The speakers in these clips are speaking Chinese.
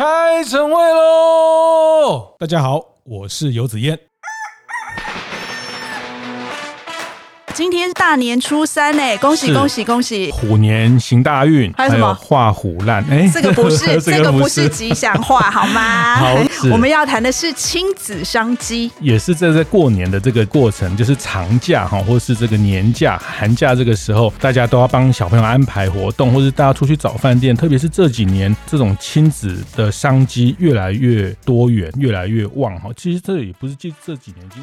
开晨会喽！大家好，我是游子彦。今天是大年初三呢，恭喜恭喜恭喜！虎年行大运，还有什么画虎烂？哎，这个不是，这个不是吉祥话，好吗？好，我们要谈的是亲子商机，也是在在过年的这个过程，就是长假哈，或是这个年假、寒假这个时候，大家都要帮小朋友安排活动，或是大家出去找饭店。特别是这几年，这种亲子的商机越来越多元，越来越旺哈。其实这也不是这这几年已经。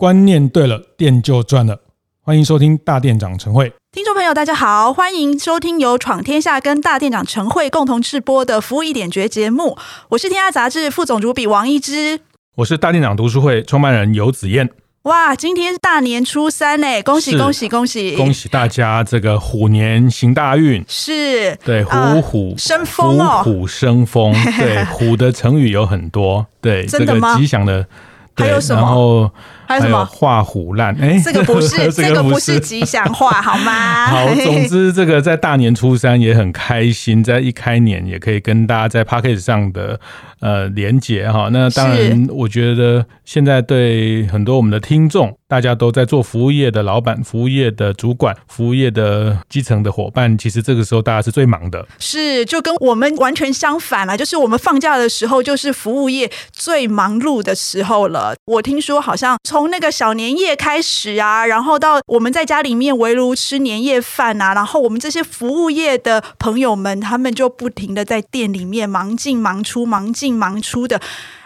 观念对了，店就赚了。欢迎收听大店长晨会。听众朋友，大家好，欢迎收听由闯天下跟大店长晨会共同制播的服务一点绝节目。我是天下杂志副总主笔王一之，我是大店长读书会创办人游子燕。哇，今天是大年初三呢，恭喜恭喜恭喜！恭喜大家这个虎年行大运。是，对，虎虎生风哦，虎虎生风。对，虎的成语有很多，对，真的吗？这个吉祥的，还有什么？然后。还有什么画虎烂？哎，这个不是，这个不是吉祥话，好吗？好，总之这个在大年初三也很开心，在一开年也可以跟大家在 Podcast 上的呃连接哈。那当然，我觉得现在对很多我们的听众，大家都在做服务业的老板、服务业的主管、服务业的基层的伙伴，其实这个时候大家是最忙的。是，就跟我们完全相反了，就是我们放假的时候，就是服务业最忙碌的时候了。我听说好像从从那个小年夜开始啊，然后到我们在家里面围炉吃年夜饭啊，然后我们这些服务业的朋友们，他们就不停的在店里面忙进忙出，忙进忙出的。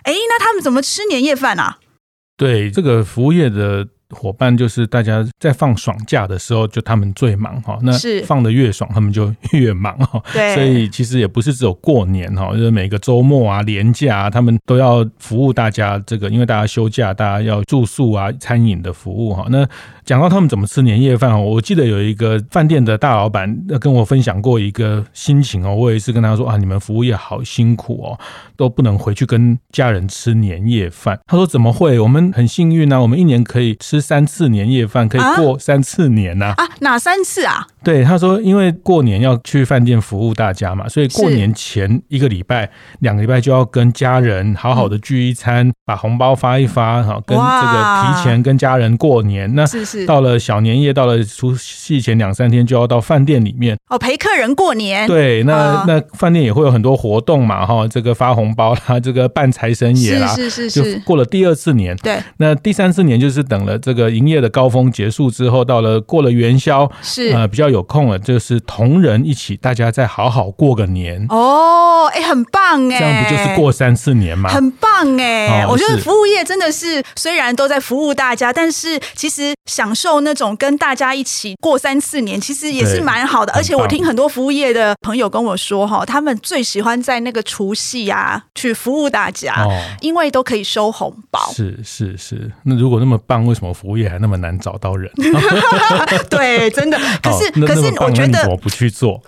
哎，那他们怎么吃年夜饭啊？对，这个服务业的。伙伴就是大家在放爽假的时候，就他们最忙哈。那放的越爽，他们就越忙哈。对，所以其实也不是只有过年哈，就是每个周末啊、年假啊，他们都要服务大家。这个因为大家休假，大家要住宿啊、餐饮的服务哈。那讲到他们怎么吃年夜饭哦，我记得有一个饭店的大老板跟我分享过一个心情哦。我有一次跟他说啊，你们服务业好辛苦哦，都不能回去跟家人吃年夜饭。他说怎么会？我们很幸运啊，我们一年可以吃三次年夜饭，可以过三次年呐。啊，哪三次啊？对，他说，因为过年要去饭店服务大家嘛，所以过年前一个礼拜、两个礼拜就要跟家人好好的聚一餐，把红包发一发，哈，跟这个提前跟家人过年。那到了小年夜，到了除夕前两三天，就要到饭店里面哦，陪客人过年。对，那那饭店也会有很多活动嘛，哈，这个发红包啦，这个办财神爷啦，是是是是，就过了第二次年。对，那第三次年就是等了这个营业的高峰结束之后，到了过了元宵，是呃比较。有空了，就是同仁一起，大家再好好过个年哦，哎，很棒哎，这样不就是过三次年吗？很棒哎，我觉得服务业真的是虽然都在服务大家，但是其实享受那种跟大家一起过三次年，其实也是蛮好的。而且我听很多服务业的朋友跟我说，哈，他们最喜欢在那个除夕啊去服务大家，因为都可以收红包。是是是，那如果那么棒，为什么服务业还那么难找到人？对，真的，可是。可是我觉得，我不去做？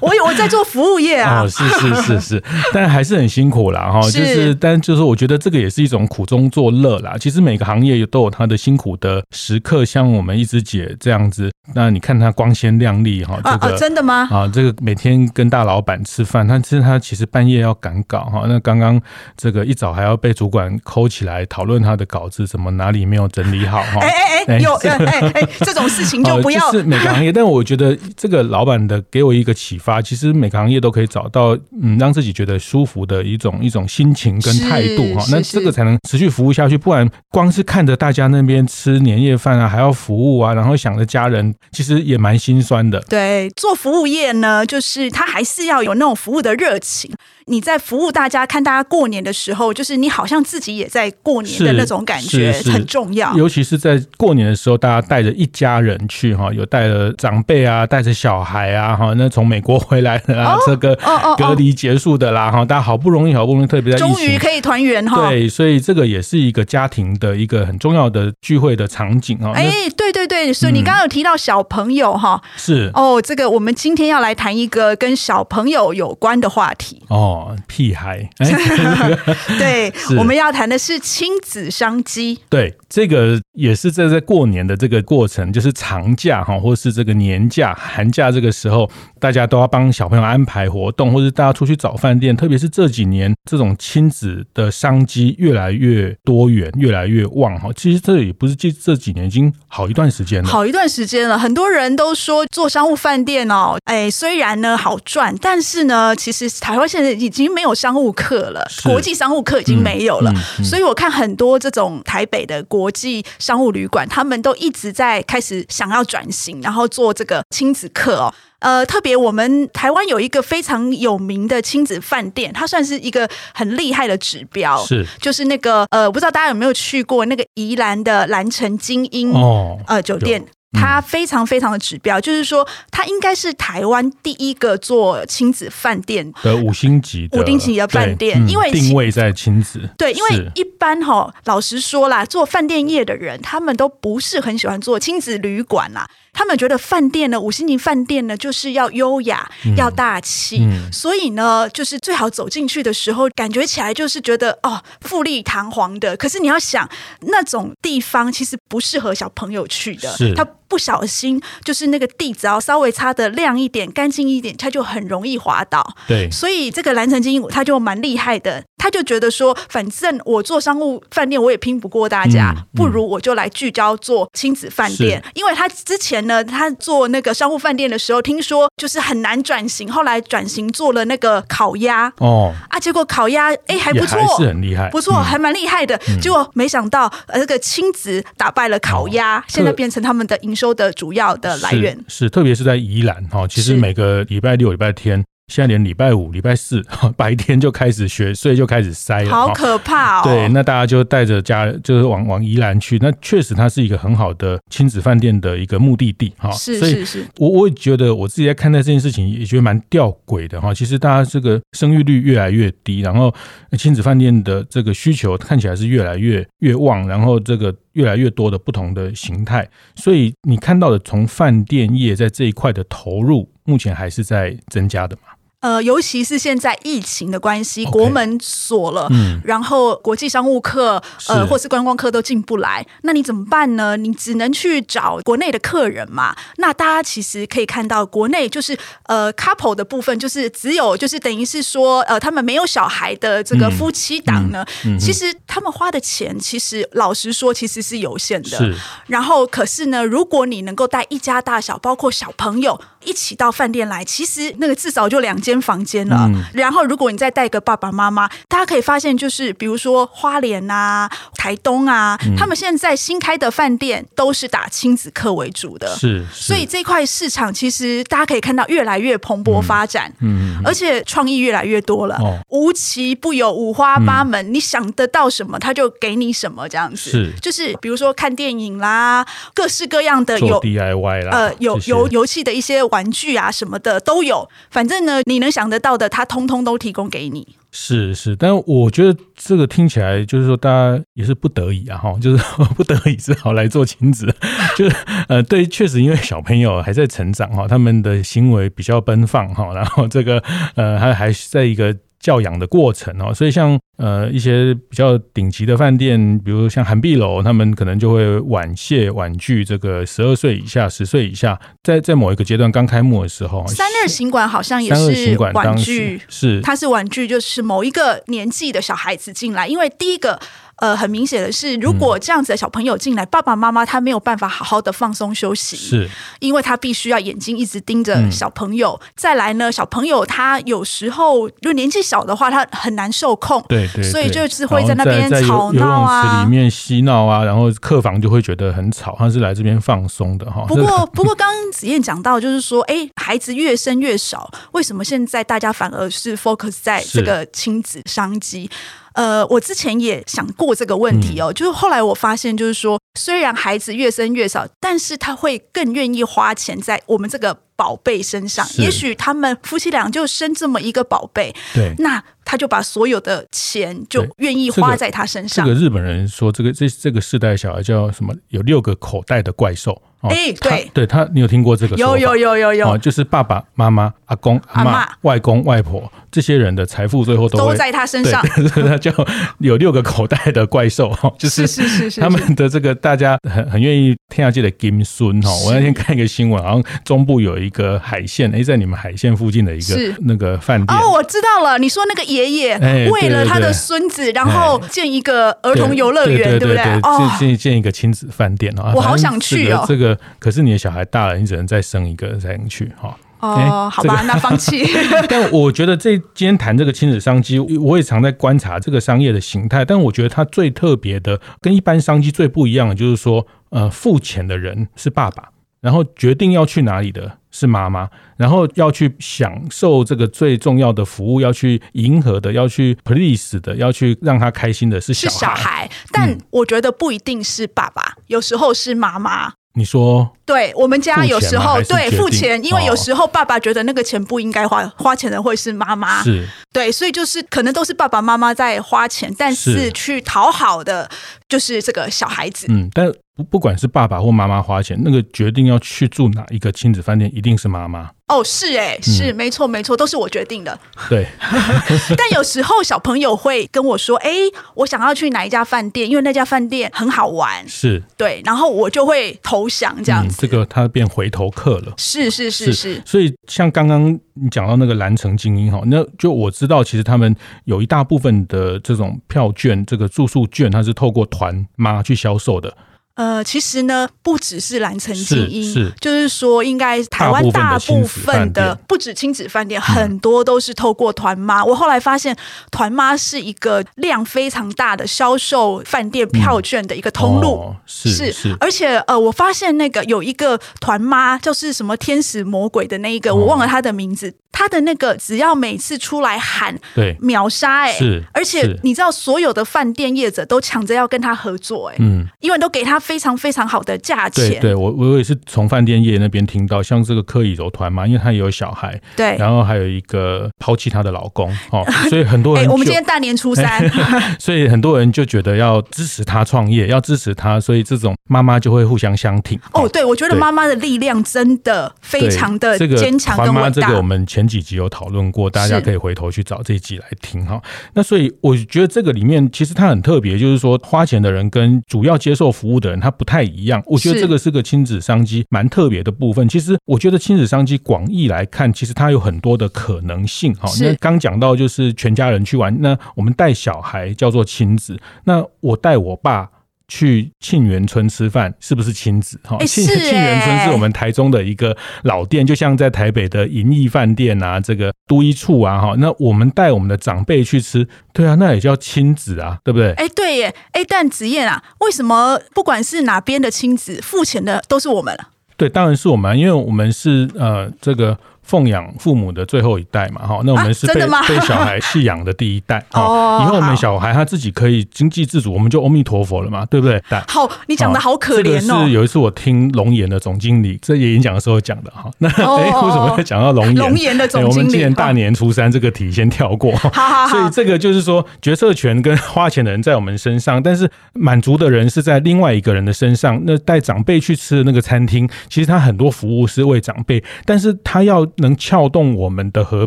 我有我在做服务业啊，哦，是是是是，但还是很辛苦啦哈。就是，但就是我觉得这个也是一种苦中作乐啦。其实每个行业都有它的辛苦的时刻，像我们一枝姐这样子，那你看她光鲜亮丽哈，这个真的吗？啊，这个每天跟大老板吃饭，但是他其实半夜要赶稿哈。那刚刚这个一早还要被主管抠起来讨论他的稿子，怎么哪里没有整理好哈？哎哎哎，有哎哎，这种事情就不要。是每个行业，但我觉得这个老板的给我一个启发，其实每个行业都可以找到嗯，让自己觉得舒服的一种一种心情跟态度哈，那这个才能持续服务下去。不然光是看着大家那边吃年夜饭啊，还要服务啊，然后想着家人，其实也蛮心酸的。对，做服务业呢，就是他还是要有那种服务的热情。你在服务大家，看大家过年的时候，就是你好像自己也在过年的那种感觉，很重要。尤其是在过年的时候，大家带着一家人去哈，有带了长辈啊，带着小孩啊哈，那从美国回来的啊，这个隔离结束的啦哈，大家好不容易好不容易特别在终于可以团圆哈。对，所以这个也是一个家庭的一个很重要的聚会的场景啊。哎，对对对，所以你刚刚有提到小朋友哈，是哦，这个我们今天要来谈一个跟小朋友有关的话题哦。哦，屁孩，欸、对，我们要谈的是亲子商机。对，这个也是在在过年的这个过程，就是长假哈，或是这个年假、寒假这个时候，大家都要帮小朋友安排活动，或者大家出去找饭店。特别是这几年，这种亲子的商机越来越多元，越来越旺哈。其实这也不是这这几年，已经好一段时间了，好一段时间了。很多人都说做商务饭店哦，哎，虽然呢好赚，但是呢，其实台湾现在已经没有商务客了，国际商务客已经没有了。嗯嗯、所以我看很多这种台北的国际商务旅馆，他们都一直在开始想要转型，然后做这个亲子客哦。呃，特别我们台湾有一个非常有名的亲子饭店，它算是一个很厉害的指标，是就是那个呃，不知道大家有没有去过那个宜兰的兰城精英哦呃酒店。它非常非常的指标，就是说，它应该是台湾第一个做亲子饭店的五星级的五星级的饭店，因为定位在亲子。对，因为一般哈，老实说啦，做饭店业的人，他们都不是很喜欢做亲子旅馆啦。他们觉得饭店呢，五星级饭店呢，就是要优雅、要大气，所以呢，就是最好走进去的时候，感觉起来就是觉得哦，富丽堂皇的。可是你要想，那种地方其实不适合小朋友去的，它。不小心，就是那个地只要稍微擦的亮一点、干净一点，它就很容易滑倒。对，所以这个蓝城晶英他就蛮厉害的，他就觉得说，反正我做商务饭店我也拼不过大家，不如我就来聚焦做亲子饭店。因为他之前呢，他做那个商务饭店的时候，听说就是很难转型，后来转型做了那个烤鸭。哦。啊，结果烤鸭哎还不错，还是很厉害，不错，还蛮厉害的。嗯、结果没想到呃，这个亲子打败了烤鸭，哦、现在变成他们的营收的主要的来源是，是特别是在宜兰哈，其实每个礼拜六、礼拜天。现在连礼拜五、礼拜四白天就开始学，所以就开始塞了，好可怕哦！对，那大家就带着家，就是往往宜兰去。那确实，它是一个很好的亲子饭店的一个目的地哈。是是是，我我也觉得我自己在看待这件事情，也觉得蛮吊诡的哈。其实大家这个生育率越来越低，然后亲子饭店的这个需求看起来是越来越越旺，然后这个越来越多的不同的形态。所以你看到的从饭店业在这一块的投入，目前还是在增加的嘛？呃，尤其是现在疫情的关系，国门锁了，嗯、然后国际商务客呃或是观光客都进不来，那你怎么办呢？你只能去找国内的客人嘛。那大家其实可以看到，国内就是呃 couple 的部分，就是只有就是等于是说呃他们没有小孩的这个夫妻档呢，嗯嗯嗯、其实他们花的钱其实老实说其实是有限的。然后可是呢，如果你能够带一家大小，包括小朋友一起到饭店来，其实那个至少就两间。间房间了，嗯、然后如果你再带个爸爸妈妈，大家可以发现，就是比如说花莲啊、台东啊，嗯、他们现在新开的饭店都是打亲子客为主的，是，是。所以这块市场其实大家可以看到越来越蓬勃发展，嗯，嗯而且创意越来越多了，哦、无奇不有，五花八门，嗯、你想得到什么，他就给你什么，这样子，是，就是比如说看电影啦，各式各样的有 DIY 啦，呃，有游游戏的一些玩具啊什么的都有，反正呢，你。能想得到的，他通通都提供给你。是是，但我觉得这个听起来就是说，大家也是不得已啊，哈，就是 不得已只好来做亲子。就是呃，对，确实因为小朋友还在成长哈，他们的行为比较奔放哈，然后这个呃，还还是在一个。教养的过程哦，所以像呃一些比较顶级的饭店，比如像韩碧楼，他们可能就会婉谢婉拒这个十二岁以下、十岁以下，在在某一个阶段刚开幕的时候，三二行馆好像也是婉拒，是它是婉拒，就是某一个年纪的小孩子进来，因为第一个。呃，很明显的是，如果这样子的小朋友进来，嗯、爸爸妈妈他没有办法好好的放松休息，是，因为他必须要眼睛一直盯着小朋友。嗯、再来呢，小朋友他有时候就年纪小的话，他很难受控，对对，对，所以就是会在那边吵闹啊，里面嬉闹啊，然后客房就会觉得很吵，他是来这边放松的哈。不过，不过刚刚子燕讲到，就是说，哎，孩子越生越少，为什么现在大家反而是 focus 在这个亲子商机？呃，我之前也想过这个问题哦，嗯、就是后来我发现，就是说，虽然孩子越生越少，但是他会更愿意花钱在我们这个宝贝身上。也许他们夫妻俩就生这么一个宝贝，对，那他就把所有的钱就愿意花在他身上。这个、这个日本人说，这个这这个世代小孩叫什么？有六个口袋的怪兽。哎，对，对他，你有听过这个有？有有有有有，就是爸爸妈妈、阿公、阿妈、外公外婆这些人的财富最后都都在他身上，所以他就有六个口袋的怪兽，就是是是是他们的这个大家很很愿意天下去的金孙哈。我那天看一个新闻，好像中部有一个海线，哎，在你们海线附近的一个那个饭店哦，我知道了，你说那个爷爷为了他的孙子，然后建一个儿童游乐园，对不对？哦，建建一个亲子饭店啊，我好想去哦。这个可是你的小孩大了，你只能再生一个才能去哈。哦，好吧，那放弃。但我觉得这今天谈这个亲子商机，我也常在观察这个商业的形态。但我觉得它最特别的，跟一般商机最不一样的，就是说，呃，付钱的人是爸爸，然后决定要去哪里的是妈妈，然后要去享受这个最重要的服务，要去迎合的，要去 please 的，要去让他开心的是小孩。是小孩，但我觉得不一定是爸爸，有时候是妈妈。你说，对我们家有时候对付钱，因为有时候爸爸觉得那个钱不应该花，花钱的会是妈妈，是。对，所以就是可能都是爸爸妈妈在花钱，但是。去讨好的就是这个小孩子。嗯，但不不管是爸爸或妈妈花钱，那个决定要去住哪一个亲子饭店，一定是妈妈。哦，是哎，是没错没错，都是我决定的。对，但有时候小朋友会跟我说：“哎，我想要去哪一家饭店，因为那家饭店很好玩。”是，对，然后我就会投降这样子。这个他变回头客了。是是是是。所以像刚刚你讲到那个蓝城精英哈，那就我知道，其实他们有一大部分的这种票券，这个住宿券，它是透过团妈去销售的。呃，其实呢，不只是蓝城精英，就是说，应该台湾大部分的不止亲子饭店，很多都是透过团妈。我后来发现，团妈是一个量非常大的销售饭店票券的一个通路，嗯哦、是是，是。而且呃，我发现那个有一个团妈，就是什么天使魔鬼的那一个，哦、我忘了他的名字。他的那个只要每次出来喊，对，秒杀哎，是，而且你知道所有的饭店业者都抢着要跟他合作哎，嗯，因为都给他非常非常好的价钱。对，对我我也是从饭店业那边听到，像这个柯以柔团嘛，因为他也有小孩，对，然后还有一个抛弃他的老公，哦，所以很多人，我们今天大年初三，所以很多人就觉得要支持他创业，要支持他，所以这种妈妈就会互相相挺。哦，对，我觉得妈妈的力量真的非常的坚强跟伟大。这个我们前。前几集有讨论过，大家可以回头去找这一集来听哈。那所以我觉得这个里面其实它很特别，就是说花钱的人跟主要接受服务的人他不太一样。我觉得这个是个亲子商机蛮特别的部分。其实我觉得亲子商机广义来看，其实它有很多的可能性哈。那刚讲到就是全家人去玩，那我们带小孩叫做亲子，那我带我爸。去沁园村吃饭是不是亲子？哈，沁沁园村是我们台中的一个老店，就像在台北的银逸饭店啊，这个都一处啊，哈，那我们带我们的长辈去吃，对啊，那也叫亲子啊，对不对？哎，对耶，哎，但子燕啊，为什么不管是哪边的亲子，付钱的都是我们了？对，当然是我们，因为我们是呃这个。奉养父母的最后一代嘛，哈，那我们是被 被小孩弃养的第一代，哦，以后我们小孩他自己可以经济自主，我们就阿弥陀佛了嘛，对不对？好，你讲的好可怜哦。是有一次我听龙岩的总经理在演讲的时候讲的哈，那哎，为什么会讲到龙岩？龙岩的总经理，我们今年大年初三这个题先跳过，好好好。所以这个就是说，决策权跟花钱的人在我们身上，但是满足的人是在另外一个人的身上。那带长辈去吃的那个餐厅，其实他很多服务是为长辈，但是他要。能撬动我们的荷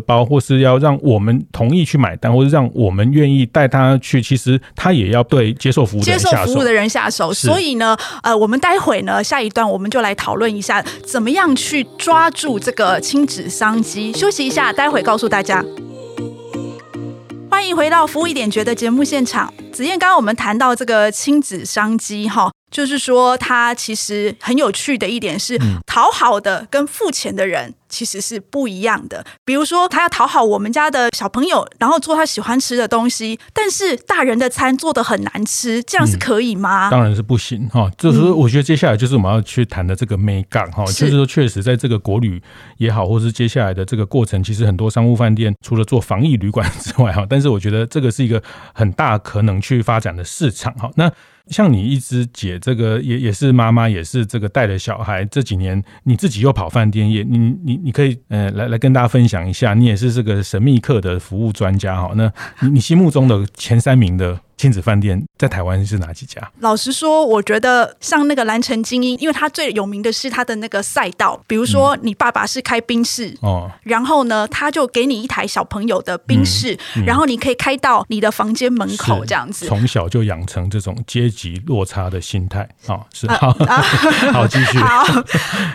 包，或是要让我们同意去买单，或是让我们愿意带他去，其实他也要对接受服务的人下手。接受服务的人下手。所以呢，呃，我们待会呢，下一段我们就来讨论一下，怎么样去抓住这个亲子商机。休息一下，待会告诉大家。欢迎回到服务一点觉的节目现场。子燕，刚刚我们谈到这个亲子商机，哈。就是说，他其实很有趣的一点是，讨好的跟付钱的人其实是不一样的。比如说，他要讨好我们家的小朋友，然后做他喜欢吃的东西，但是大人的餐做的很难吃，这样是可以吗？嗯、当然是不行哈。就是说，我觉得接下来就是我们要去谈的这个眉角哈，就是说，确实在这个国旅也好，或是接下来的这个过程，其实很多商务饭店除了做防疫旅馆之外哈，但是我觉得这个是一个很大可能去发展的市场哈。那像你一直姐这个也也是妈妈，也是这个带着小孩这几年，你自己又跑饭店业，你你你可以呃来来跟大家分享一下，你也是这个神秘客的服务专家哈。那你你心目中的前三名的亲子饭店在台湾是哪几家？老实说，我觉得像那个蓝城精英，因为它最有名的是它的那个赛道，比如说你爸爸是开宾士哦，然后呢，他就给你一台小朋友的宾士，嗯嗯、然后你可以开到你的房间门口这样子，从小就养成这种阶级落差的心态啊、哦，是好，啊、好继续。好。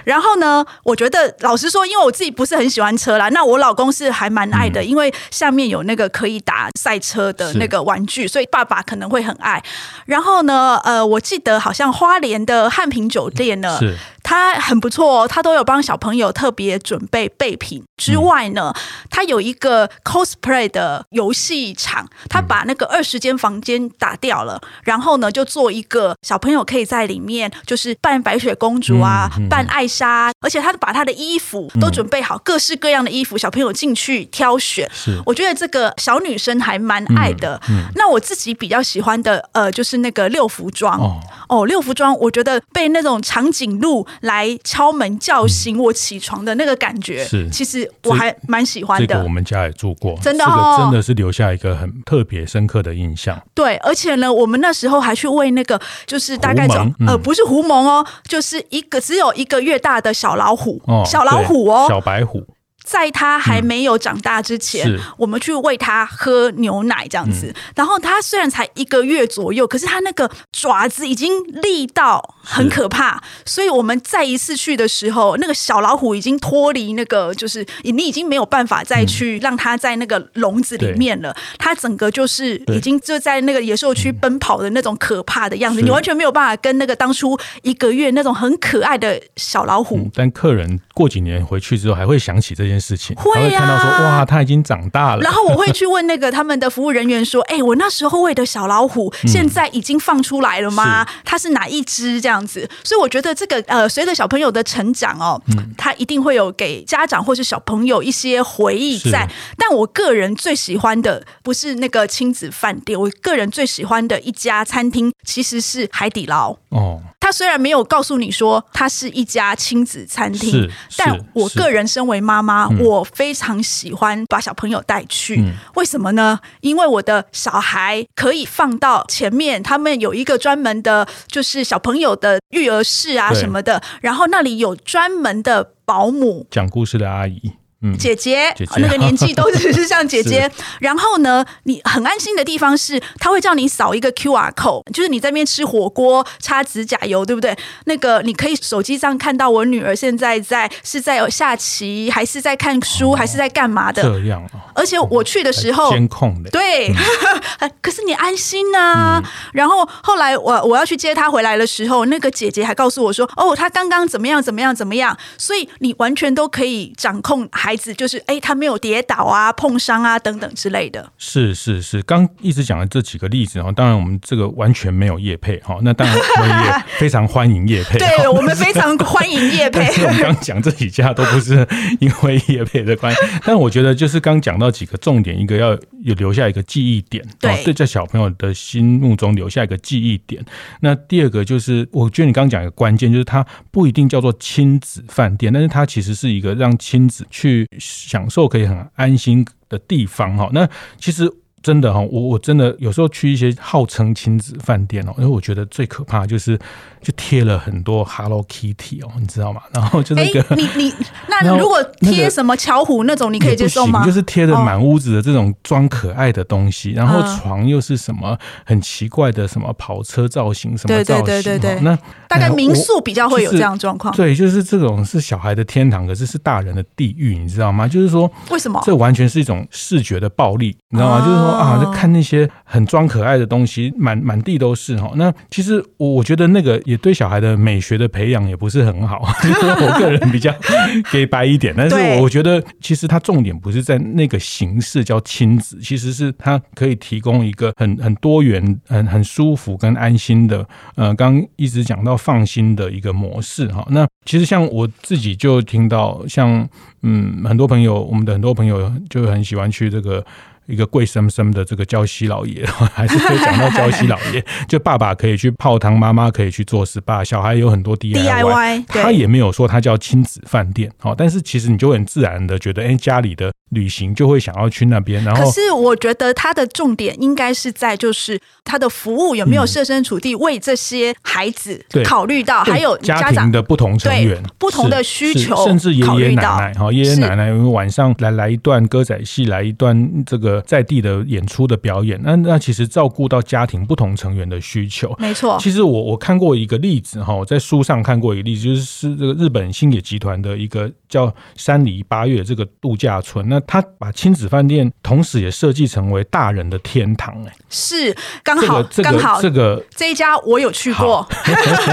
然后呢，我觉得老实说，因为我自己不是很喜欢车啦，那我老公是还蛮爱的，嗯、因为下面有那个可以打赛车的那个玩具，所以爸爸可能会很爱。然后呢，呃，我记得好像花莲的汉品酒店呢。是他很不错哦，他都有帮小朋友特别准备备品。之外呢，他有一个 cosplay 的游戏场，他把那个二十间房间打掉了，然后呢，就做一个小朋友可以在里面，就是扮白雪公主啊，扮艾莎，而且他把他的衣服都准备好，各式各样的衣服，小朋友进去挑选。是，我觉得这个小女生还蛮爱的。嗯那我自己比较喜欢的，呃，就是那个六福庄。哦，六福庄，我觉得被那种长颈鹿来敲门叫醒我起床的那个感觉，是其实。我还蛮喜欢的，这个我们家也住过，真的哦，真的是留下一个很特别深刻的印象。对，而且呢，我们那时候还去喂那个，就是大概叫呃，不是狐獴哦，就是一个只有一个月大的小老虎，小老虎哦，小白虎。在他还没有长大之前，嗯、我们去喂他喝牛奶这样子。嗯、然后他虽然才一个月左右，可是他那个爪子已经力到很可怕。所以我们再一次去的时候，那个小老虎已经脱离那个，就是你已经没有办法再去让它在那个笼子里面了。它、嗯、整个就是已经就在那个野兽区奔跑的那种可怕的样子，你完全没有办法跟那个当初一个月那种很可爱的小老虎。嗯、但客人过几年回去之后，还会想起这件件事情会呀，看到说哇，他已经长大了。然后我会去问那个他们的服务人员说：“哎，我那时候喂的小老虎，现在已经放出来了吗？它是哪一只？这样子？”所以我觉得这个呃，随着小朋友的成长哦，他一定会有给家长或是小朋友一些回忆在。但我个人最喜欢的不是那个亲子饭店，我个人最喜欢的一家餐厅其实是海底捞哦。他虽然没有告诉你说它是一家亲子餐厅，但我个人身为妈妈。我非常喜欢把小朋友带去，嗯、为什么呢？因为我的小孩可以放到前面，他们有一个专门的，就是小朋友的育儿室啊什么的，然后那里有专门的保姆，讲故事的阿姨。嗯、姐姐，姐姐那个年纪都只是像姐姐。然后呢，你很安心的地方是，他会叫你扫一个 QR code，就是你在那边吃火锅擦指甲油，对不对？那个你可以手机上看到我女儿现在在是在下棋，还是在看书，哦、还是在干嘛的？这样啊。而且我去的时候，监控的。对，嗯、可是你安心啊。嗯、然后后来我我要去接她回来的时候，那个姐姐还告诉我说：“哦，她刚刚怎么样怎么样怎么样。”所以你完全都可以掌控还。孩子就是哎，他没有跌倒啊、碰伤啊等等之类的。是是是，刚一直讲的这几个例子哈，当然我们这个完全没有叶配哈，那当然我们也非常欢迎叶配。对，我们非常欢迎叶配。我 们刚讲这几家都不是因为叶配的关系，但我觉得就是刚讲到几个重点，一个要有留下一个记忆点，对，对，在小朋友的心目中留下一个记忆点。那第二个就是，我觉得你刚刚讲一个关键，就是它不一定叫做亲子饭店，但是它其实是一个让亲子去。享受可以很安心的地方哈，那其实。真的哈，我我真的有时候去一些号称亲子饭店哦，因为我觉得最可怕就是就贴了很多 Hello Kitty 哦，你知道吗？然后就那个，欸、你你 那如果贴什么巧虎那种，你可以接受吗？就是贴的满屋子的这种装可爱的东西，然后床又是什么很奇怪的什么跑车造型什么造型，对对对对对。那大概民宿比较会有这样状况，对，就是这种是小孩的天堂，可是是大人的地狱，你知道吗？就是说为什么？这完全是一种视觉的暴力，你知道吗？就是说。啊，就看那些很装可爱的东西，满满地都是哈。那其实我我觉得那个也对小孩的美学的培养也不是很好。就是我个人比较给白一点，但是我觉得其实它重点不是在那个形式叫亲子，其实是它可以提供一个很很多元、很很舒服跟安心的。呃，刚刚一直讲到放心的一个模式哈。那其实像我自己就听到，像嗯很多朋友，我们的很多朋友就很喜欢去这个。一个贵生生的这个娇妻老爷，还是可以讲到娇妻老爷，就爸爸可以去泡汤，妈妈可以去做 SPA，小孩有很多 DIY，他也没有说他叫亲子饭店，好，但是其实你就很自然的觉得，哎，家里的旅行就会想要去那边。然后，可是我觉得他的重点应该是在就是他的服务有没有设身处地为这些孩子考虑到，还有家庭的不同成员不同的需求，甚至爷爷奶奶哈，爷爷奶奶因为晚上来来一段歌仔戏，来一段这个在地的演出的表演，那那其实照顾到家庭不同成员的需求，没错。其实我我看过一个例子哈，我在书上看过一个例子，就是是这个日本星野集团的一个叫山梨八月这个度假村，那他把亲子饭店同时也设计成为大人的天堂，哎，是刚好刚好这个这一家我有去过，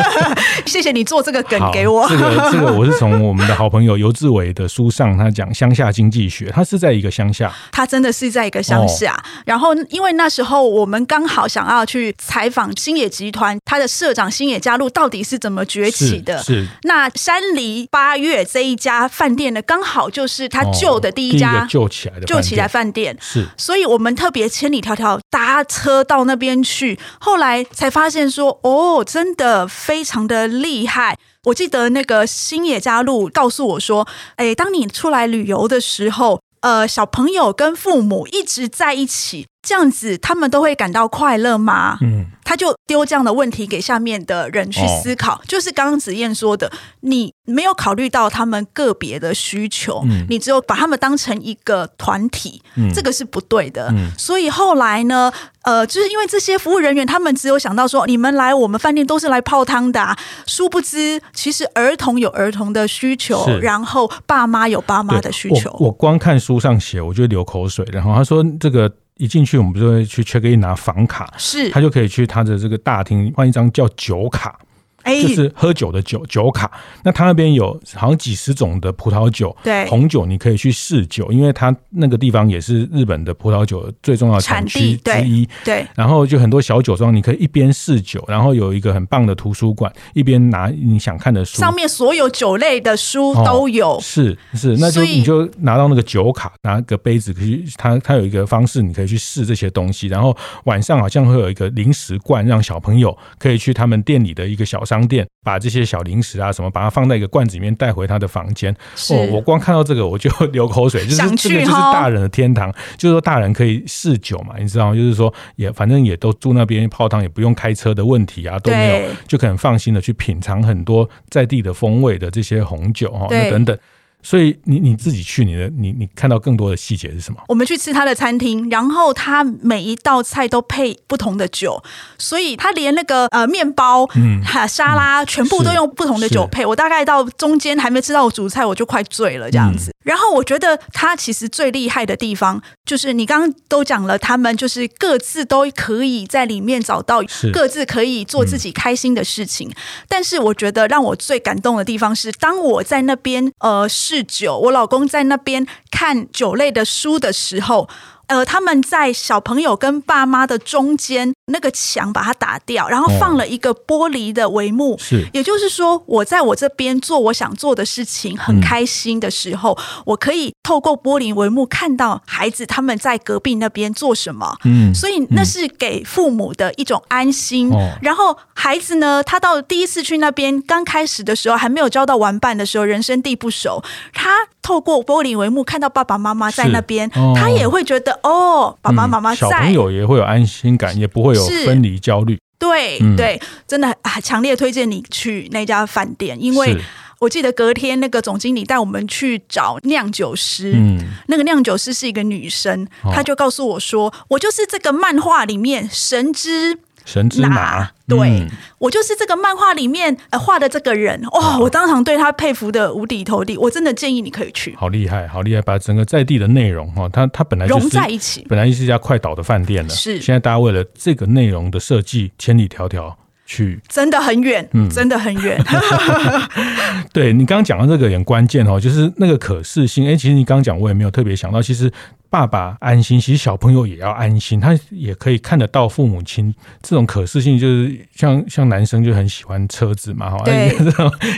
谢谢你做这个梗给我。这个这个我是从我们的好朋友游志伟的书上，他讲乡下经济学，他是在一个乡下，他真的是在一个乡下。哦、然后因为那时候我们刚好想要去采访星野集团，他的社长星野加入到底是怎么崛起的？是，是那山梨八月这一家饭店呢，刚好就是他旧的第一家旧起来的旧起来饭店。是，所以我们特别千里迢迢搭车到那边去，后来才发现说，哦，真的非常的厉害。我记得那个星野加入告诉我说：“哎，当你出来旅游的时候，呃，小朋友跟父母一直在一起，这样子他们都会感到快乐吗？”嗯。他就丢这样的问题给下面的人去思考，哦、就是刚刚子燕说的，你没有考虑到他们个别的需求，嗯、你只有把他们当成一个团体，嗯、这个是不对的。嗯、所以后来呢，呃，就是因为这些服务人员，他们只有想到说，你们来我们饭店都是来泡汤的、啊，殊不知其实儿童有儿童的需求，然后爸妈有爸妈的需求。我，我光看书上写，我就流口水。然后他说这个。一进去，我们就会去 check in 拿房卡，是，他就可以去他的这个大厅换一张叫酒卡。就是喝酒的酒酒卡，那他那边有好像几十种的葡萄酒，对红酒你可以去试酒，因为他那个地方也是日本的葡萄酒最重要的产区之一。对，然后就很多小酒庄，你可以一边试酒，然后有一个很棒的图书馆，一边拿你想看的书，上面所有酒类的书都有。哦、是是，那就你就拿到那个酒卡，拿个杯子，可以他他有一个方式，你可以去试这些东西。然后晚上好像会有一个零食罐，让小朋友可以去他们店里的一个小商。商店把这些小零食啊什么，把它放在一个罐子里面带回他的房间。是哦，我光看到这个我就 流口水，就是这个就是大人的天堂，就是说大人可以试酒嘛，你知道？就是说也反正也都住那边泡汤，也不用开车的问题啊，都没有，就可能放心的去品尝很多在地的风味的这些红酒哈，那等等。所以你你自己去你的你你看到更多的细节是什么？我们去吃他的餐厅，然后他每一道菜都配不同的酒，所以他连那个呃面包、嗯沙拉全部都用不同的酒配。我大概到中间还没吃到主菜，我就快醉了这样子。嗯、然后我觉得他其实最厉害的地方，就是你刚刚都讲了，他们就是各自都可以在里面找到各自可以做自己开心的事情。嗯、但是我觉得让我最感动的地方是，当我在那边呃。试酒，我老公在那边看酒类的书的时候。呃，他们在小朋友跟爸妈的中间那个墙把它打掉，然后放了一个玻璃的帷幕。哦、是，也就是说，我在我这边做我想做的事情，很开心的时候，嗯、我可以透过玻璃帷幕看到孩子他们在隔壁那边做什么。嗯，所以那是给父母的一种安心。嗯、然后孩子呢，他到第一次去那边，刚开始的时候还没有交到玩伴的时候，人生地不熟，他透过玻璃帷幕看到爸爸妈妈在那边，哦、他也会觉得。哦，爸爸妈妈在，小朋友也会有安心感，也不会有分离焦虑。对对，真的啊，强烈推荐你去那家饭店，因为我记得隔天那个总经理带我们去找酿酒师，嗯，那个酿酒师是一个女生，她就告诉我说，我就是这个漫画里面神之。神之马，对、嗯、我就是这个漫画里面呃画的这个人哇、哦！我当场对他佩服的五体投地，我真的建议你可以去。好厉害，好厉害！把整个在地的内容哈，它它本来就是融在一起，本来就是一家快倒的饭店了。是，现在大家为了这个内容的设计，千里迢迢去，真的很远，嗯，真的很远。对你刚刚讲的这个很关键哦，就是那个可视性。哎，其实你刚刚讲，我也没有特别想到，其实爸爸安心，其实小朋友也要安心，他也可以看得到父母亲这种可视性，就是像像男生就很喜欢车子嘛，哈，对，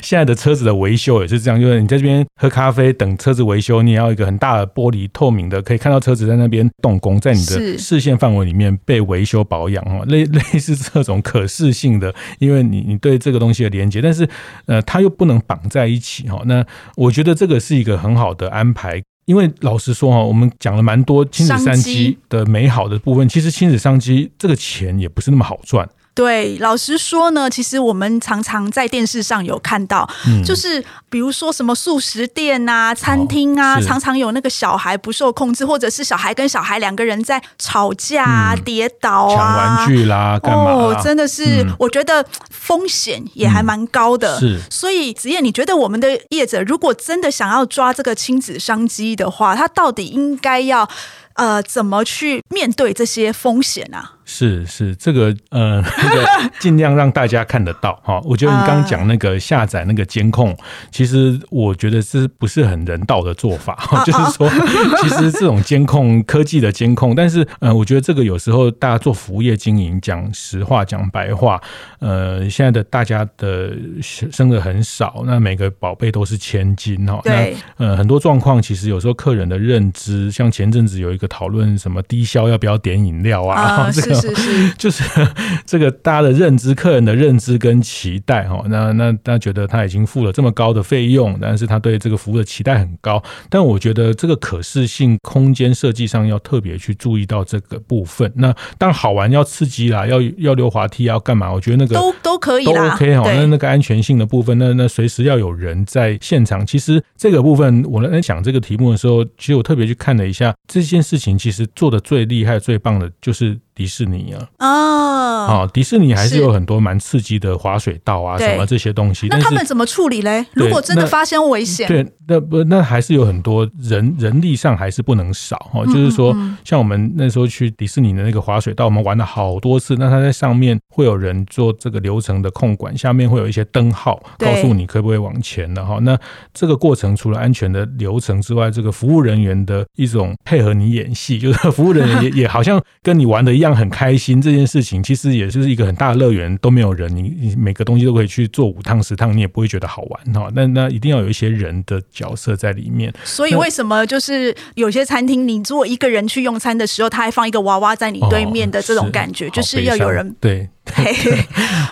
现在的车子的维修也是这样，就是你在这边喝咖啡等车子维修，你也要一个很大的玻璃透明的，可以看到车子在那边动工，在你的视线范围里面被维修保养，哈，类 类似这种可视性的，因为你你对这个东西的连接，但是呃，他又不能绑在一起，哈，那我觉得这个是一个很好的安排。因为老实说哈，我们讲了蛮多亲子商机的美好的部分，其实亲子商机这个钱也不是那么好赚。对，老实说呢，其实我们常常在电视上有看到，嗯、就是比如说什么素食店啊、餐厅啊，哦、常常有那个小孩不受控制，或者是小孩跟小孩两个人在吵架、啊、嗯、跌倒啊、抢玩具啦，干嘛、啊？哦，真的是，嗯、我觉得风险也还蛮高的。嗯、是，所以子燕，你觉得我们的业者如果真的想要抓这个亲子商机的话，他到底应该要呃怎么去面对这些风险啊？是是，这个呃，那个尽量让大家看得到哈。我觉得你刚刚讲那个下载那个监控，其实我觉得是不是很人道的做法？就是说，其实这种监控科技的监控，但是呃，我觉得这个有时候大家做服务业经营，讲实话讲白话，呃，现在的大家的生的很少，那每个宝贝都是千金哈。对。那呃，很多状况其实有时候客人的认知，像前阵子有一个讨论，什么低消要不要点饮料啊？这个。是是，就是 这个大家的认知，客人的认知跟期待哈，那那大家觉得他已经付了这么高的费用，但是他对这个服务的期待很高。但我觉得这个可视性空间设计上要特别去注意到这个部分。那当然好玩要刺激啦，要要溜滑梯要干嘛？我觉得那个都都可以都 OK 哈。那那个安全性的部分，那那随时要有人在现场。其实这个部分我在讲这个题目的时候，其实我特别去看了一下这件事情，其实做的最厉害、最棒的就是。迪士尼啊，哦，迪士尼还是有很多蛮刺激的滑水道啊，什么这些东西。那他们怎么处理嘞？如果真的发生危险，对，那不那还是有很多人人力上还是不能少哈。就是说，像我们那时候去迪士尼的那个滑水道，我们玩了好多次。那他在上面会有人做这个流程的控管，下面会有一些灯号告诉你可不可以往前的哈。那这个过程除了安全的流程之外，这个服务人员的一种配合你演戏，就是服务人员也 也好像跟你玩的一样。很开心这件事情，其实也就是一个很大的乐园，都没有人，你你每个东西都可以去做五趟十趟，你也不会觉得好玩哈。那那一定要有一些人的角色在里面。所以为什么就是有些餐厅，你如果一个人去用餐的时候，他还放一个娃娃在你对面的这种感觉，哦、是就是要有人对。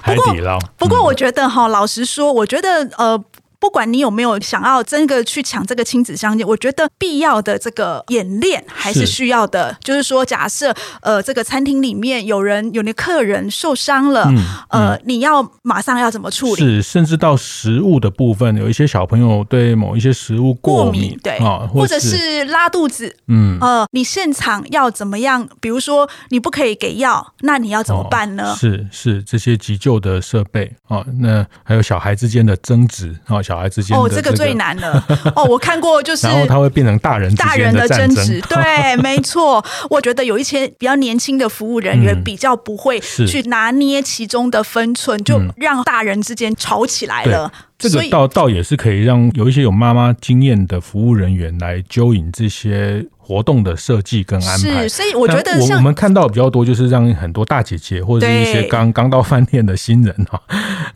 海底捞。不过我觉得哈，老实说，我觉得呃。不管你有没有想要真的去抢这个亲子相见，我觉得必要的这个演练还是需要的。是就是说，假设呃这个餐厅里面有人有那客人受伤了，嗯嗯、呃，你要马上要怎么处理？是，甚至到食物的部分，有一些小朋友对某一些食物过敏，对啊，或者是拉肚子，嗯呃，你现场要怎么样？比如说你不可以给药，那你要怎么办呢？哦、是是这些急救的设备啊，那还有小孩之间的争执啊。小孩之间、这个、哦，这个最难了哦。我看过，就是 然后他会变成大人大人的争执，对，没错。我觉得有一些比较年轻的服务人员比较不会去拿捏其中的分寸，就让大人之间吵起来了。这个倒倒也是可以让有一些有妈妈经验的服务人员来揪引这些。活动的设计跟安排，是，所以我觉得我我们看到比较多，就是让很多大姐姐或者是一些刚刚到饭店的新人哈，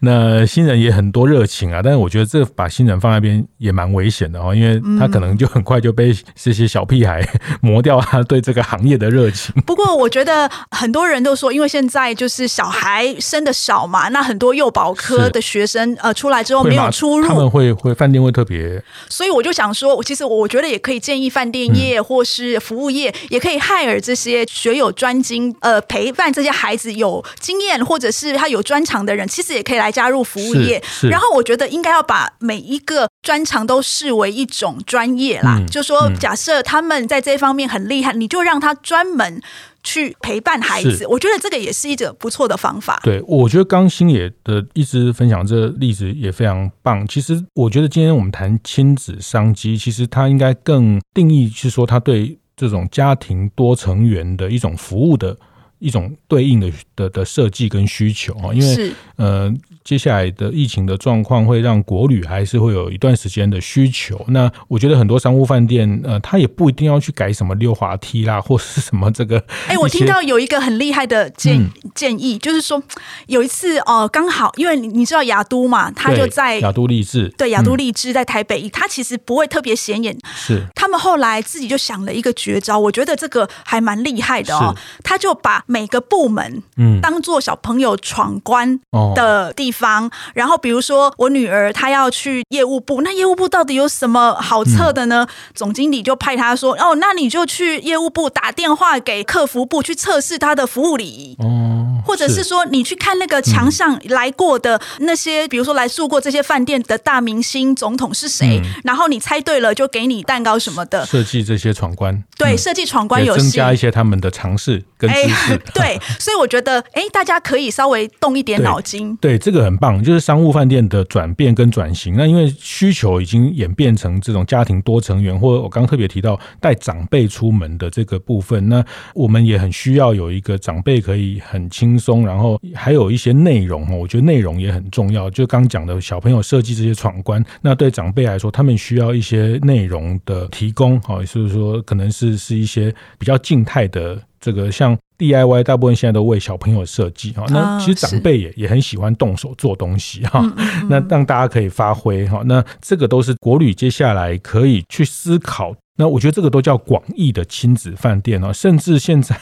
那新人也很多热情啊，但是我觉得这把新人放在那边也蛮危险的哦，因为他可能就很快就被这些小屁孩 磨掉他对这个行业的热情。不过我觉得很多人都说，因为现在就是小孩生的少嘛，那很多幼保科的学生呃出来之后没有出入，他们会会饭店会特别，所以我就想说，其实我觉得也可以建议饭店业或是服务业也可以害尔这些学有专精，呃，陪伴这些孩子有经验或者是他有专长的人，其实也可以来加入服务业。然后我觉得应该要把每一个专长都视为一种专业啦。嗯、就说假设他们在这方面很厉害，你就让他专门去陪伴孩子。我觉得这个也是一种不错的方法。对，我觉得刚星野的一直分享这个例子也非常棒。其实我觉得今天我们谈亲子商机，其实它应该更定义是说它对。这种家庭多成员的一种服务的一种对应的的的设计跟需求啊，因为是呃。接下来的疫情的状况会让国旅还是会有一段时间的需求。那我觉得很多商务饭店，呃，他也不一定要去改什么溜滑梯啦，或是什么这个。哎，我听到有一个很厉害的建、嗯、建议，就是说有一次哦，刚好因为你知道亚都嘛，他就在亚都励志，对，亚都励志在台北，他、嗯、其实不会特别显眼。是他们后来自己就想了一个绝招，我觉得这个还蛮厉害的哦。他就把每个部门嗯当做小朋友闯关的地方。然后，比如说我女儿她要去业务部，那业务部到底有什么好测的呢？嗯、总经理就派她说：“哦，那你就去业务部打电话给客服部去测试他的服务礼仪。”哦，或者是说你去看那个墙上来过的那些，嗯、比如说来住过这些饭店的大明星总统是谁？嗯、然后你猜对了，就给你蛋糕什么的。设计这些闯关，对，设计闯关游戏，增加一些他们的尝试跟知识。对，所以我觉得，哎，大家可以稍微动一点脑筋。对，对，这个很棒。就是商务饭店的转变跟转型，那因为需求已经演变成这种家庭多成员，或者我刚刚特别提到带长辈出门的这个部分，那我们也很需要有一个长辈可以很轻松，然后还有一些内容哦，我觉得内容也很重要。就刚讲的小朋友设计这些闯关，那对长辈来说，他们需要一些内容的提供，好，也就是说可能是是一些比较静态的这个像。DIY 大部分现在都为小朋友设计哈，那其实长辈也也很喜欢动手做东西哈，那让大家可以发挥哈，那这个都是国旅接下来可以去思考。那我觉得这个都叫广义的亲子饭店哦，甚至现在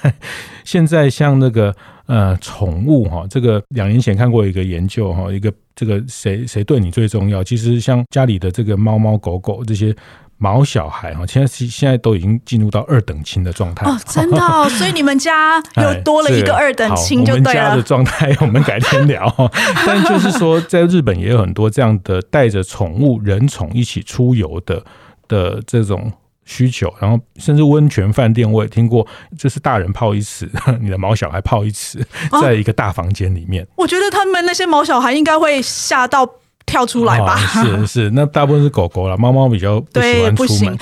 现在像那个呃宠物哈，这个两年前看过一个研究哈，一个这个谁谁对你最重要？其实像家里的这个猫猫狗狗这些。毛小孩哈，现在现在都已经进入到二等亲的状态哦，真的哦，所以你们家又多了一个二等亲，就对了。我们家的状态，我们改天聊。但就是说，在日本也有很多这样的带着宠物、人宠一起出游的的这种需求，然后甚至温泉饭店我也听过，就是大人泡一池，你的毛小孩泡一池，在一个大房间里面。我觉得他们那些毛小孩应该会吓到。跳出来吧，哦，是是，那大部分是狗狗了，猫猫比较不喜欢出门。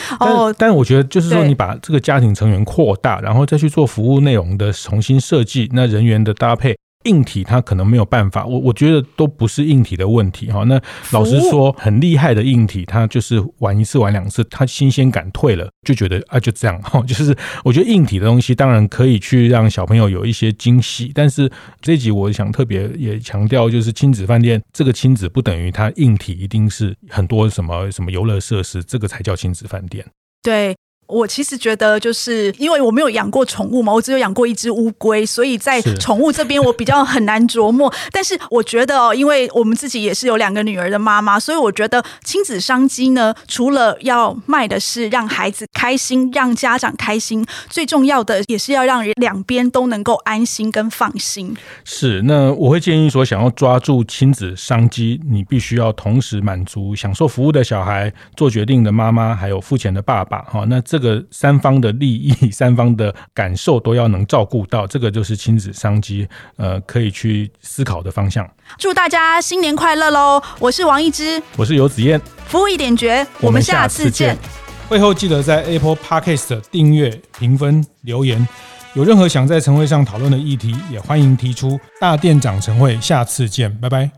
但我觉得就是说，你把这个家庭成员扩大，然后再去做服务内容的重新设计，那人员的搭配。硬体它可能没有办法，我我觉得都不是硬体的问题哈。那老实说，很厉害的硬体，它就是玩一次玩两次，它新鲜感退了，就觉得啊就这样哈。就是我觉得硬体的东西当然可以去让小朋友有一些惊喜，但是这一集我想特别也强调，就是亲子饭店这个亲子不等于它硬体一定是很多什么什么游乐设施，这个才叫亲子饭店。对。我其实觉得，就是因为我没有养过宠物嘛，我只有养过一只乌龟，所以在宠物这边我比较很难琢磨。但是我觉得哦，因为我们自己也是有两个女儿的妈妈，所以我觉得亲子商机呢，除了要卖的是让孩子开心、让家长开心，最重要的也是要让两边都能够安心跟放心。是，那我会建议说，想要抓住亲子商机，你必须要同时满足享受服务的小孩、做决定的妈妈，还有付钱的爸爸。哈，那这。这个三方的利益、三方的感受都要能照顾到，这个就是亲子商机，呃，可以去思考的方向。祝大家新年快乐喽！我是王一之，我是游子燕，服务一点绝，我们下次见。会后记得在 Apple Podcast 订阅、评分、留言。有任何想在晨会上讨论的议题，也欢迎提出。大店长晨会，下次见，拜拜。